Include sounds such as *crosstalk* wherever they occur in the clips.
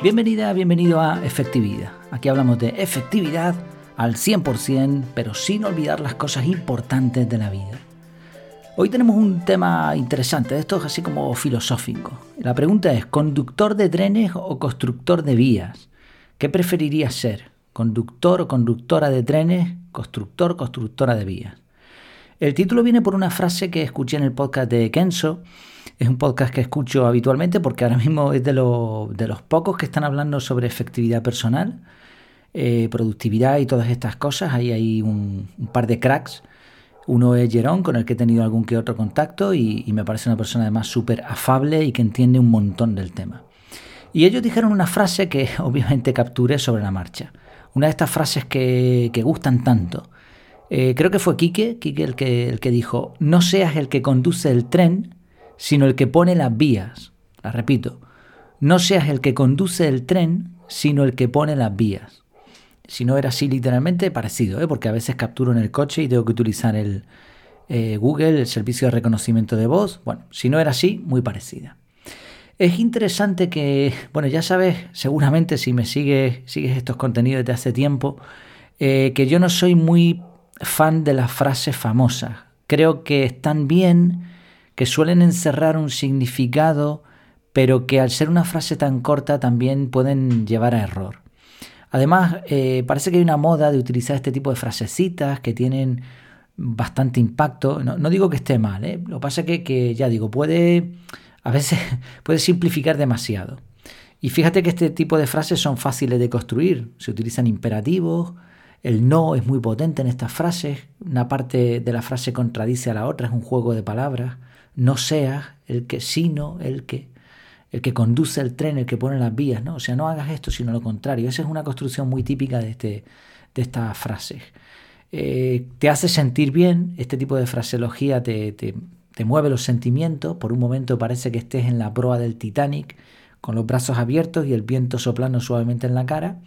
Bienvenida, bienvenido a Efectividad. Aquí hablamos de efectividad al 100%, pero sin olvidar las cosas importantes de la vida. Hoy tenemos un tema interesante, esto es así como filosófico. La pregunta es, ¿conductor de trenes o constructor de vías? ¿Qué preferirías ser? ¿Conductor o conductora de trenes? ¿Constructor o constructora de vías? El título viene por una frase que escuché en el podcast de Kenzo. Es un podcast que escucho habitualmente porque ahora mismo es de, de los pocos que están hablando sobre efectividad personal, eh, productividad y todas estas cosas. Ahí hay un, par de cracks. Uno es Jerón, con el que he tenido algún que otro contacto y, me parece una persona además súper afable y que entiende un montón del tema. Y ellos dijeron una frase que *laughs* obviamente capturé sobre la marcha. Una de estas frases que, que gustan tanto eh, creo que fue Quique, Quique el que, el que dijo, no seas el que conduce el tren, sino el que pone las vías. La repito, no seas el que conduce el tren, sino el que pone las vías. Si no era así literalmente, parecido, ¿eh? porque a veces capturo en el coche y tengo que utilizar el eh, Google, el servicio de reconocimiento de voz. Bueno, si no era así, muy parecida. Es interesante que, bueno, ya sabes, seguramente si me sigues, sigues estos contenidos desde hace tiempo, que yo no soy muy fan de las frases famosas. Creo que están bien, que suelen encerrar un significado, pero que al ser una frase tan corta también pueden llevar a error. Además, eh, parece que hay una moda de utilizar este tipo de frasecitas que tienen bastante impacto. No, digo que esté mal, ¿eh? lo que pasa es que, ya digo, puede a veces *laughs* puede simplificar demasiado. Y fíjate que este tipo de frases son fáciles de construir. Se utilizan imperativos, el no es muy potente en estas frases. Una parte de la frase contradice a la otra, es un juego de palabras. No seas el que, sino el que. El que conduce el tren, el que pone las vías, ¿no? O sea, no hagas esto, sino lo contrario. Esa es una construcción muy típica de, este, de estas frases. Eh, te hace sentir bien, este tipo de fraseología te, te, te mueve los sentimientos. Por un momento parece que estés en la proa del Titanic, con los brazos abiertos y el viento soplando suavemente en la cara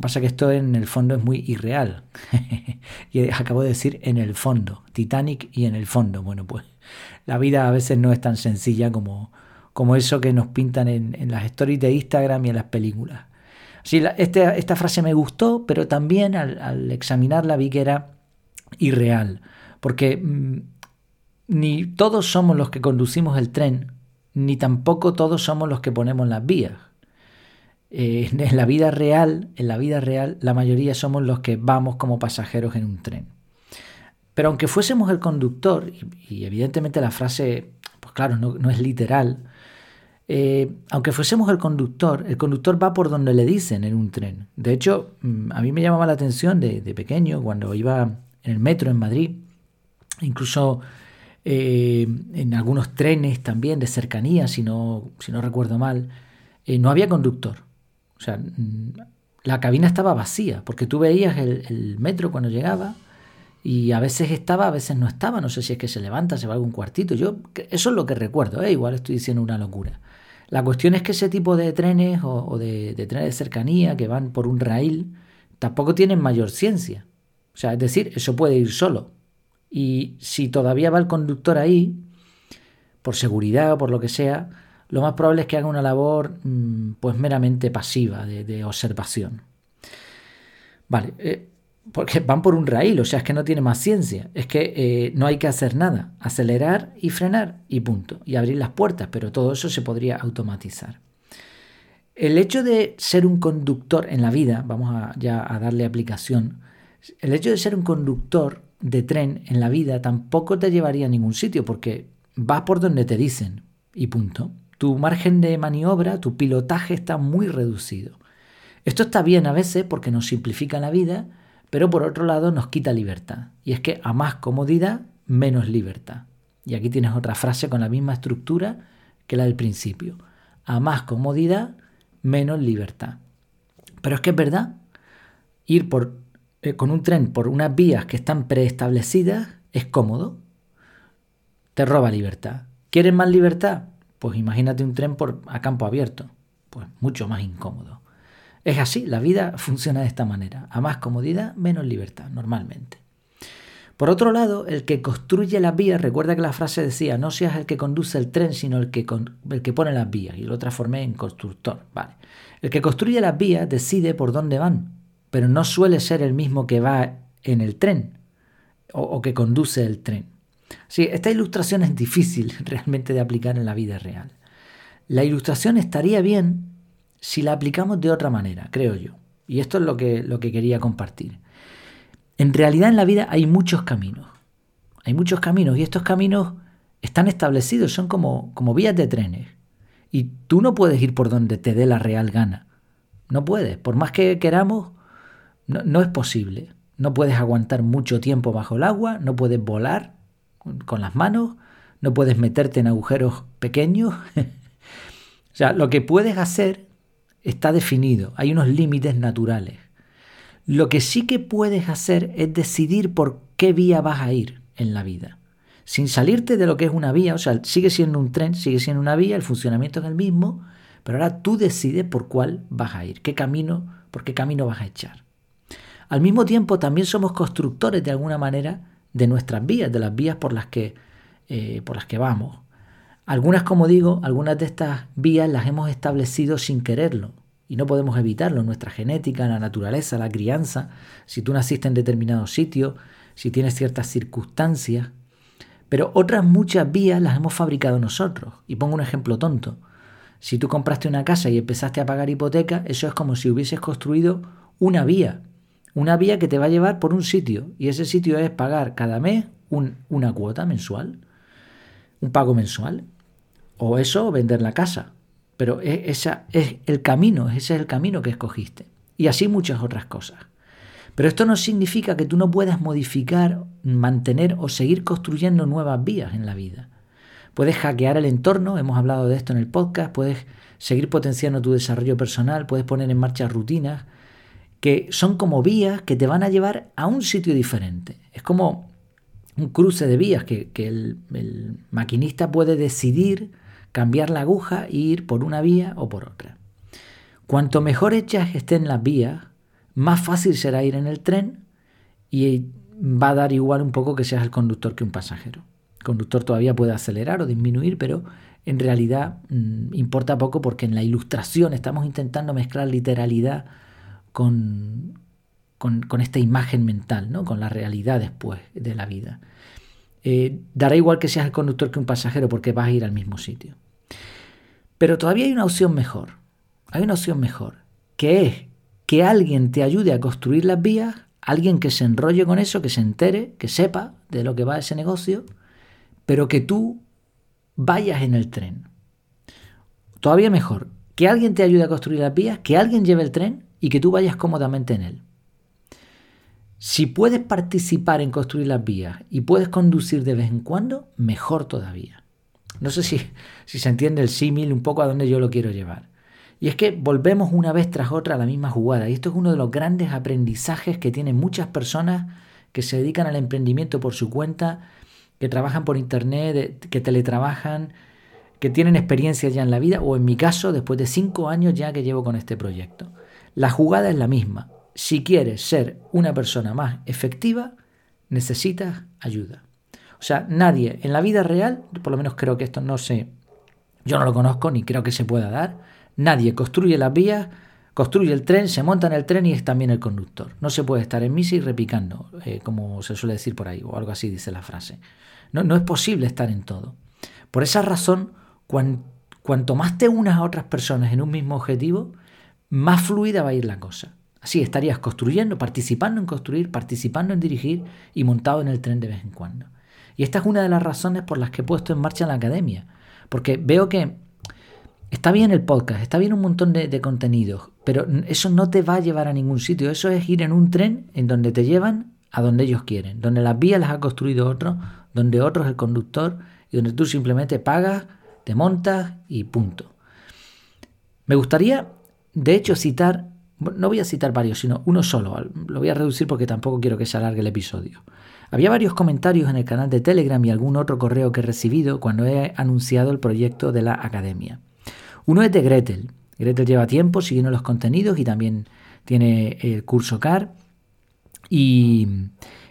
pasa que esto en el fondo es muy irreal. *laughs* y acabo de decir en el fondo, Titanic y en el fondo. Bueno, pues la vida a veces no es tan sencilla como, como eso que nos pintan en, las stories de Instagram y en las películas. Sí, este, esta frase me gustó, pero también al, examinarla vi que era irreal, porque mm, ni todos somos los que conducimos el tren, ni tampoco todos somos los que ponemos las vías. Eh, *laughs* en la vida real, en la vida real, la mayoría somos los que vamos como pasajeros en un tren. Pero aunque fuésemos el conductor, y, evidentemente la frase, pues claro, no, es literal, eh, aunque fuésemos el conductor, el conductor va por donde le dicen en un tren. De hecho, mm, a mí me llamaba la atención de, pequeño, cuando iba en el metro en Madrid, incluso eh, en algunos trenes también de cercanía, si no, si no recuerdo mal, no había conductor. O sea, mm, la cabina estaba vacía, porque tú veías el, metro cuando llegaba y a veces estaba, a veces no estaba. No sé si es que se levanta, se va a algún cuartito. Yo, eso es lo que recuerdo, ¿eh? igual estoy diciendo una locura. La cuestión es que ese tipo de trenes o, de, de, trenes de cercanía que van por un rail tampoco tienen mayor ciencia. O sea, es decir, eso puede ir solo. Y si todavía va el conductor ahí, por seguridad o por lo que sea, lo más probable es que haga una labor mm, pues meramente pasiva, de, observación. Vale, eh, porque van por un raíl, o sea, es que no tiene más ciencia, es que eh, no hay que hacer nada, acelerar y frenar y punto, y abrir las puertas, pero todo eso se podría automatizar. El hecho de ser un conductor en la vida, vamos a, ya a darle aplicación, el hecho de ser un conductor de tren en la vida tampoco te llevaría a ningún sitio, porque vas por donde te dicen y punto tu margen de maniobra, tu pilotaje está muy reducido. Esto está bien a veces porque nos simplifica la vida, pero por otro lado nos quita libertad. Y es que a más comodidad, menos libertad. Y aquí tienes otra frase con la misma estructura que la del principio. A más comodidad, menos libertad. Pero es que es verdad, ir por, eh, con un tren por unas vías que están preestablecidas es cómodo. Te roba libertad. ¿Quieres más libertad? Pues imagínate un tren por, a campo abierto, pues mucho más incómodo. Es así, la vida *laughs* funciona de esta manera. A más comodidad, menos libertad, normalmente. Por otro lado, el que construye las vías, recuerda que la frase decía, no seas el que conduce el tren, sino el que, el que pone las vías. Y lo transformé en constructor. Vale. El que construye las vías decide por dónde van, pero no suele ser el mismo que va en el tren o, que conduce el tren. Sí, esta ilustración es difícil *laughs* realmente de aplicar en la vida real. La ilustración estaría bien si la aplicamos de otra manera, creo yo. Y esto es lo que, lo que quería compartir. En realidad en la vida hay muchos caminos. Hay muchos caminos y estos caminos están establecidos, son como, como vías de trenes. Y tú no puedes ir por donde te dé la real gana. No puedes. Por más que queramos, no, no es posible. No puedes aguantar mucho tiempo bajo el agua, no puedes volar con las manos, no puedes meterte en agujeros pequeños. *laughs* o sea, lo que puedes hacer está definido, hay unos límites naturales. Lo que sí que puedes hacer es decidir por qué vía vas a ir en la vida. Sin salirte de lo que es una vía, o sea, sigue siendo un tren, sigue siendo una vía, el funcionamiento es el mismo, pero ahora tú decides por cuál vas a ir, qué camino, por qué camino vas a echar. Al mismo tiempo, también somos constructores de alguna manera de nuestras vías, de las vías por las que, eh, por las que vamos. Algunas, como digo, algunas de estas vías las hemos establecido sin quererlo y no podemos evitarlo. Nuestra genética, la naturaleza, la crianza, si tú naciste en determinado sitio, si tienes ciertas circunstancias. Pero otras muchas vías las hemos fabricado nosotros. Y pongo un ejemplo tonto. Si tú compraste una casa y empezaste a pagar hipoteca, eso es como si hubieses construido una vía. Una vía que te va a llevar por un sitio. Y ese sitio es pagar cada mes una cuota mensual. Un pago mensual. O eso, vender la casa. Pero e, esa es el camino, ese es el camino que escogiste. Y así muchas otras cosas. Pero esto no significa que tú no puedas modificar, mantener o seguir construyendo nuevas vías en la vida. Puedes hackear el entorno, hemos hablado de esto en el podcast, puedes seguir potenciando tu desarrollo personal, puedes poner en marcha rutinas que son como vías que te van a llevar a un sitio diferente. Es como un cruce de vías que, el, maquinista puede decidir cambiar la aguja e ir por una vía o por otra. Cuanto mejor hechas estén las vías, más fácil será ir en el tren y va a dar igual un poco que seas el conductor que un pasajero. El conductor todavía puede acelerar o disminuir, pero en realidad mm, importa poco porque en la ilustración estamos intentando mezclar literalidad con, con, esta imagen mental, ¿no? con la realidad después de la vida. Eh, dará igual que seas el conductor que un pasajero porque vas a ir al mismo sitio. Pero todavía hay una opción mejor. Hay una opción mejor, que es que alguien te ayude a construir las vías, alguien que se enrolle con eso, que se entere, que sepa de lo que va ese negocio, pero que tú vayas en el tren. Todavía mejor, que alguien te ayude a construir las vías, que alguien lleve el tren y que tú vayas cómodamente en él. Si puedes participar en construir las vías y puedes conducir de vez en cuando, mejor todavía. No sé si, si se entiende el símil un poco a dónde yo lo quiero llevar. Y es que volvemos una vez tras otra a la misma jugada. Y esto es uno de los grandes aprendizajes que tienen muchas personas que se dedican al emprendimiento por su cuenta, que trabajan por internet, que teletrabajan, que tienen experiencia ya en la vida, o en mi caso, después de cinco años ya que llevo con este proyecto. La jugada es la misma si quieres ser una persona más efectiva, necesitas ayuda. O sea, nadie en la vida real, por lo menos creo que esto no sé, yo no lo conozco ni creo que se pueda dar, nadie construye las vías, construye el tren, se monta en el tren y es también el conductor. No se puede estar en misa y repicando, eh, como se suele decir por ahí, o algo así dice la frase. No, no es posible estar en todo. Por esa razón, cuanto más te unas a otras personas en un mismo objetivo, más fluida va a ir la cosa. Así estarías construyendo, participando en construir, participando en dirigir y montado en el tren de vez en cuando. Y esta es una de las razones por las que he puesto en marcha la academia. Porque veo que está bien el podcast, está bien un montón de, contenidos, pero eso no te va a llevar a ningún sitio. Eso es ir en un tren en donde te llevan a donde ellos quieren, donde las vías las ha construido otro, donde otro es el conductor y donde tú simplemente pagas, te montas y punto. Me gustaría, de hecho, citar no voy a citar varios, sino uno solo. Lo voy a reducir porque tampoco quiero que se alargue el episodio. Había varios comentarios en el canal de Telegram y algún otro correo que he recibido cuando he anunciado el proyecto de la academia. Uno es de Gretel. Gretel lleva tiempo siguiendo los contenidos y también tiene el curso CAR. Y,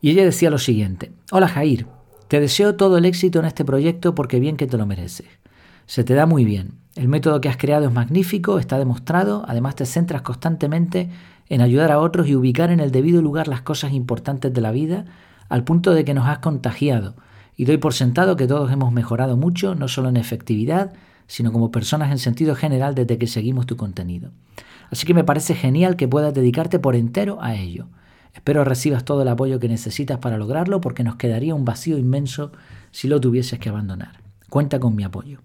Y ella decía lo siguiente, hola Jair, te deseo todo el éxito en este proyecto porque bien que te lo mereces. Se te da muy bien. El método que has creado es magnífico, está demostrado, además te centras constantemente en ayudar a otros y ubicar en el debido lugar las cosas importantes de la vida, al punto de que nos has contagiado. Y doy por sentado que todos hemos mejorado mucho, no solo en efectividad, sino como personas en sentido general desde que seguimos tu contenido. Así que me parece genial que puedas dedicarte por entero a ello. Espero recibas todo el apoyo que necesitas para lograrlo porque nos quedaría un vacío inmenso si lo tuvieses que abandonar. Cuenta con mi apoyo.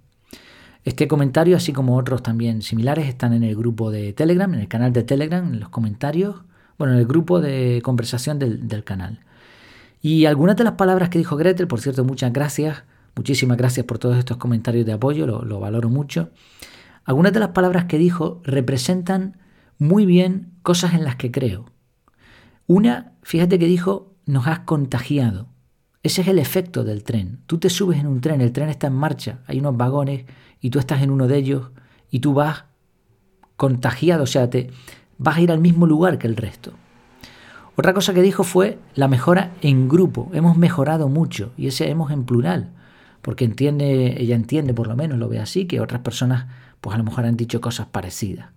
Este comentario, así como otros también similares, están en el grupo de Telegram, en el canal de Telegram, en los comentarios, bueno, en el grupo de conversación del, canal. Y algunas de las palabras que dijo Gretel, por cierto, muchas gracias, muchísimas gracias por todos estos comentarios de apoyo, lo, lo valoro mucho. Algunas de las palabras que dijo representan muy bien cosas en las que creo. Una, fíjate que dijo, nos has contagiado. Ese es el efecto del tren. Tú te subes en un tren, el tren está en marcha, hay unos vagones y tú estás en uno de ellos y tú vas contagiado, o sea, te vas a ir al mismo lugar que el resto. Otra cosa que dijo fue la mejora en grupo. Hemos mejorado mucho y ese hemos en plural, porque entiende, ella entiende por lo menos, lo ve así, que otras personas pues a lo mejor han dicho cosas parecidas.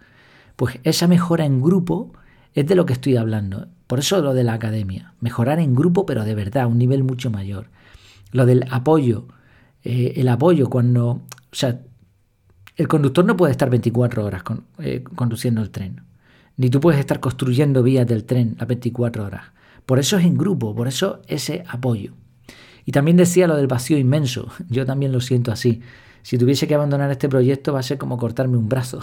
Pues esa mejora en grupo es de lo que estoy hablando. Por eso lo de la academia. Mejorar en grupo, pero de verdad, a un nivel mucho mayor. Lo del apoyo. Eh, el apoyo cuando... O sea, el conductor no puede estar 24 horas eh, conduciendo el tren. Ni tú puedes estar construyendo vías del tren las 24 horas. Por eso es en grupo, por eso ese apoyo. Y también decía lo del vacío inmenso. *laughs* Yo también lo siento así. Si tuviese que abandonar este proyecto va a ser como cortarme un brazo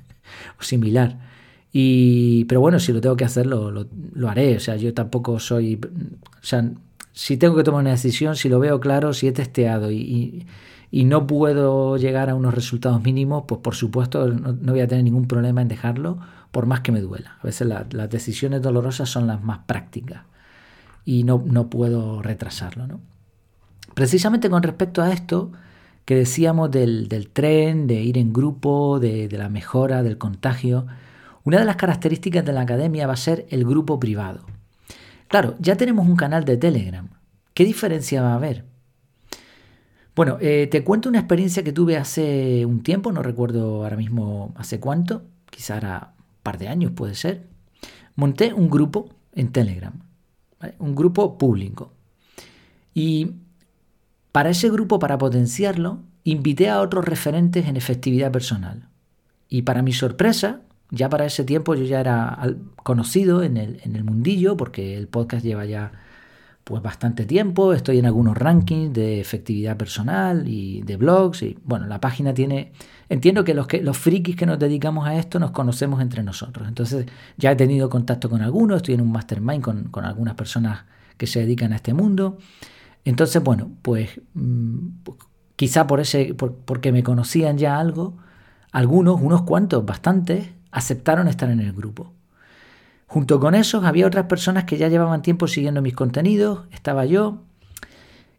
*laughs* o similar. Y, pero bueno, si lo tengo que hacer, lo, lo, haré. O sea, yo tampoco soy. O sea, si tengo que tomar una decisión, si lo veo claro, si he testeado y, y, no puedo llegar a unos resultados mínimos, pues por supuesto no, voy a tener ningún problema en dejarlo, por más que me duela. A veces las decisiones dolorosas son las más prácticas y no, no puedo retrasarlo. ¿no? Precisamente con respecto a esto que decíamos del, del tren, de ir en grupo, de, de la mejora, del contagio, una de las características de la academia va a ser el grupo privado. Claro, ya tenemos un canal de Telegram. ¿Qué diferencia va a haber? Bueno, eh, te cuento una experiencia que tuve hace un tiempo, no recuerdo ahora mismo hace cuánto, quizá era un par de años puede ser. Monté un grupo en Telegram, un grupo público. Y para ese grupo, para potenciarlo, invité a otros referentes en efectividad personal. Y para mi sorpresa, ya para ese tiempo yo ya era conocido en el, en el mundillo porque el podcast lleva ya pues bastante tiempo, estoy en algunos rankings de efectividad personal y de blogs y bueno, la página tiene entiendo que los que los frikis que nos dedicamos a esto nos conocemos entre nosotros. Entonces, ya he tenido contacto con algunos, estoy en un mastermind con, con algunas personas que se dedican a este mundo. Entonces, bueno, pues mm, quizá por ese por, porque me conocían ya algo, algunos, unos cuantos, bastantes aceptaron estar en el grupo. Junto con esos había otras personas que ya llevaban tiempo siguiendo mis contenidos, estaba yo.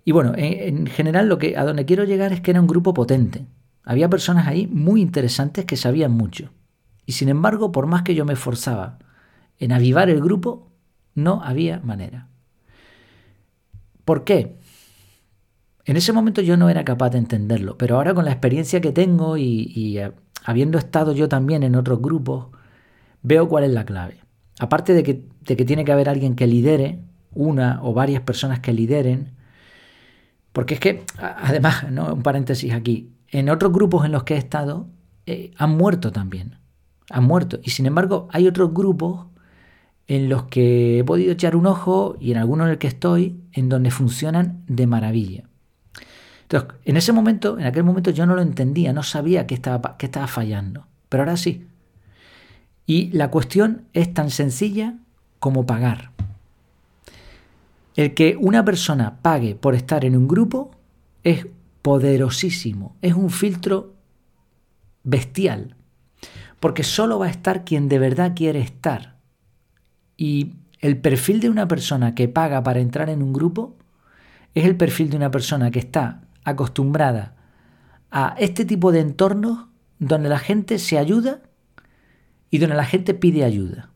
Y bueno, en, general lo que a donde quiero llegar es que era un grupo potente. Había personas ahí muy interesantes que sabían mucho. Y sin embargo, por más que yo me esforzaba en avivar el grupo, no había manera. ¿Por qué? En ese momento yo no era capaz de entenderlo, pero ahora con la experiencia que tengo y, eh, habiendo estado yo también en otros grupos, veo cuál es la clave. Aparte de que, tiene que haber alguien que lidere, una o varias personas que lideren, porque es que, además, ¿no? un paréntesis aquí, en otros grupos en los que he estado, eh, han muerto también, han muerto. Y sin embargo, hay otros grupos en los que he podido echar un ojo y en algunos en el que estoy, en donde funcionan de maravilla. Entonces, en ese momento, en aquel momento yo no lo entendía, no sabía qué estaba, qué estaba fallando, pero ahora sí. Y la cuestión es tan sencilla como pagar. El que una persona pague por estar en un grupo es poderosísimo, es un filtro bestial, porque solo va a estar quien de verdad quiere estar. Y el perfil de una persona que paga para entrar en un grupo es el perfil de una persona que está acostumbrada a este tipo de entornos donde la gente se ayuda y donde la gente pide ayuda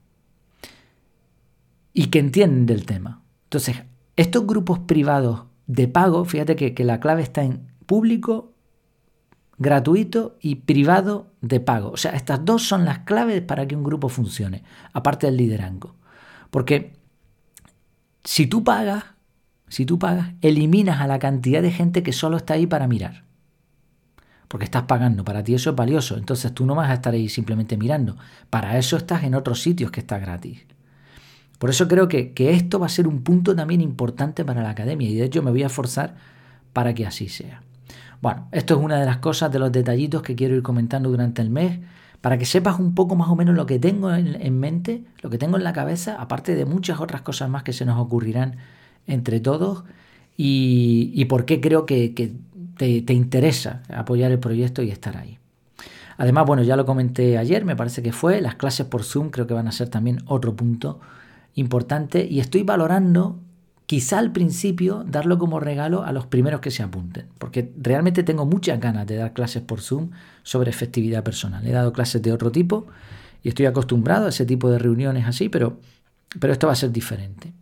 y que entienden del tema. Entonces, estos grupos privados de pago, fíjate que, la clave está en público, gratuito y privado de pago. O sea, estas dos son las claves para que un grupo funcione, aparte del liderazgo. Porque si tú pagas, si tú pagas, eliminas a la cantidad de gente que solo está ahí para mirar. Porque estás pagando, para ti eso es valioso. Entonces tú no vas a estar ahí simplemente mirando. Para eso estás en otros sitios que está gratis. Por eso creo que, esto va a ser un punto también importante para la academia y de hecho me voy a forzar para que así sea. Bueno, esto es una de las cosas, de los detallitos que quiero ir comentando durante el mes, para que sepas un poco más o menos lo que tengo en, mente, lo que tengo en la cabeza, aparte de muchas otras cosas más que se nos ocurrirán entre todos y, por qué creo que, te, te interesa apoyar el proyecto y estar ahí. Además, bueno, ya lo comenté ayer, me parece que fue, las clases por Zoom creo que van a ser también otro punto importante y estoy valorando quizá al principio darlo como regalo a los primeros que se apunten, porque realmente tengo muchas ganas de dar clases por Zoom sobre efectividad personal. He dado clases de otro tipo y estoy acostumbrado a ese tipo de reuniones así, pero, pero esto va a ser diferente.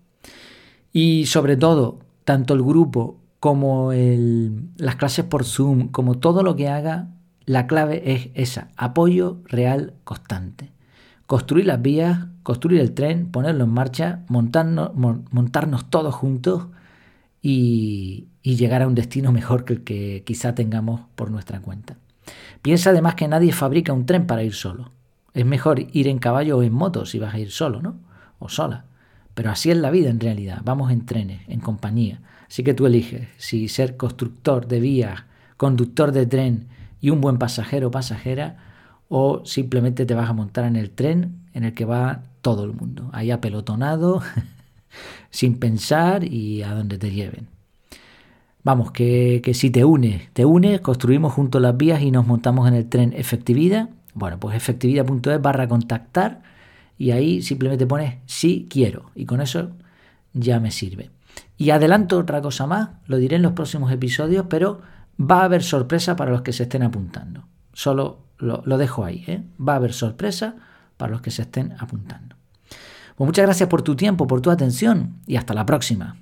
Y sobre todo, tanto el grupo como el, las clases por Zoom, como todo lo que haga, la clave es esa, apoyo real constante construir las vías, construir el tren, ponerlo en marcha, montarnos, montarnos todos juntos y, llegar a un destino mejor que el que quizá tengamos por nuestra cuenta. Piensa además que nadie fabrica un tren para ir solo. Es mejor ir en caballo o en moto si vas a ir solo, ¿no? O sola. Pero así es la vida en realidad. Vamos en trenes, en compañía. Así que tú eliges si ser constructor de vías, conductor de tren y un buen pasajero o pasajera o simplemente te vas a montar en el tren en el que va todo el mundo, ahí apelotonado, *laughs* sin pensar y a donde te lleven. Vamos, que, si te unes, te unes, construimos juntos las vías y nos montamos en el tren efectividad. Bueno, pues efectividad.es barra contactar y ahí simplemente pones sí quiero y con eso ya me sirve. Y adelanto otra cosa más, lo diré en los próximos episodios, pero va a haber sorpresa para los que se estén apuntando. Solo lo, dejo ahí. ¿eh? Va a haber sorpresa para los que se estén apuntando. Pues muchas gracias por tu tiempo, por tu atención y hasta la próxima.